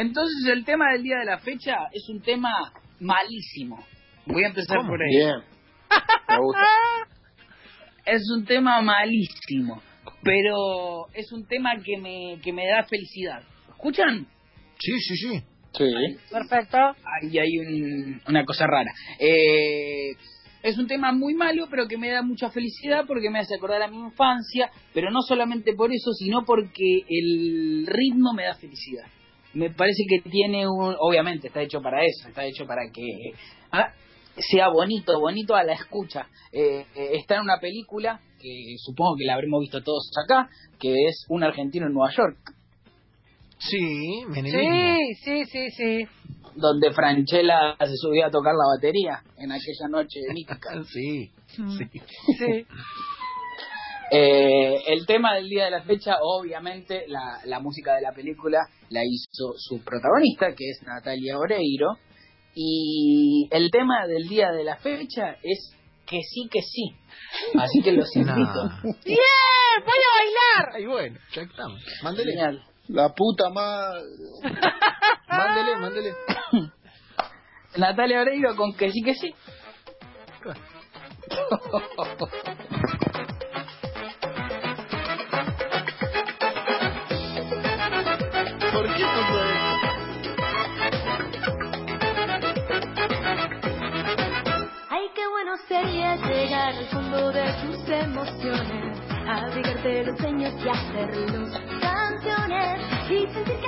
Entonces el tema del día de la fecha es un tema malísimo. Voy a empezar por ahí. Bien. Me gusta. Es un tema malísimo, pero es un tema que me, que me da felicidad. ¿Escuchan? Sí, sí, sí. Sí. Perfecto. Ahí hay un- una cosa rara. Eh, es un tema muy malo, pero que me da mucha felicidad porque me hace acordar a mi infancia, pero no solamente por eso, sino porque el ritmo me da felicidad. Me parece que tiene un... Obviamente está hecho para eso, está hecho para que ah, sea bonito, bonito a la escucha. Eh, eh, está en una película que supongo que la habremos visto todos acá, que es Un argentino en Nueva York. Sí. Sí, sí, sí, sí. donde Franchella se subió a tocar la batería en aquella noche mítica. Sí, sí. Sí. Eh, el tema del día de la fecha, obviamente, la, la música de la película la hizo su protagonista, que es Natalia Oreiro. Y el tema del día de la fecha es que sí, que sí. Así que los invito. ¡Bien! ¡Voy a bailar! Ay, bueno, ya estamos. Mándele, Genial. La puta madre. mándele, mándele. Natalia Oreiro con que sí, que sí. llegar al fondo de tus emociones, abrigarte los sueños y hacerlos canciones y sentir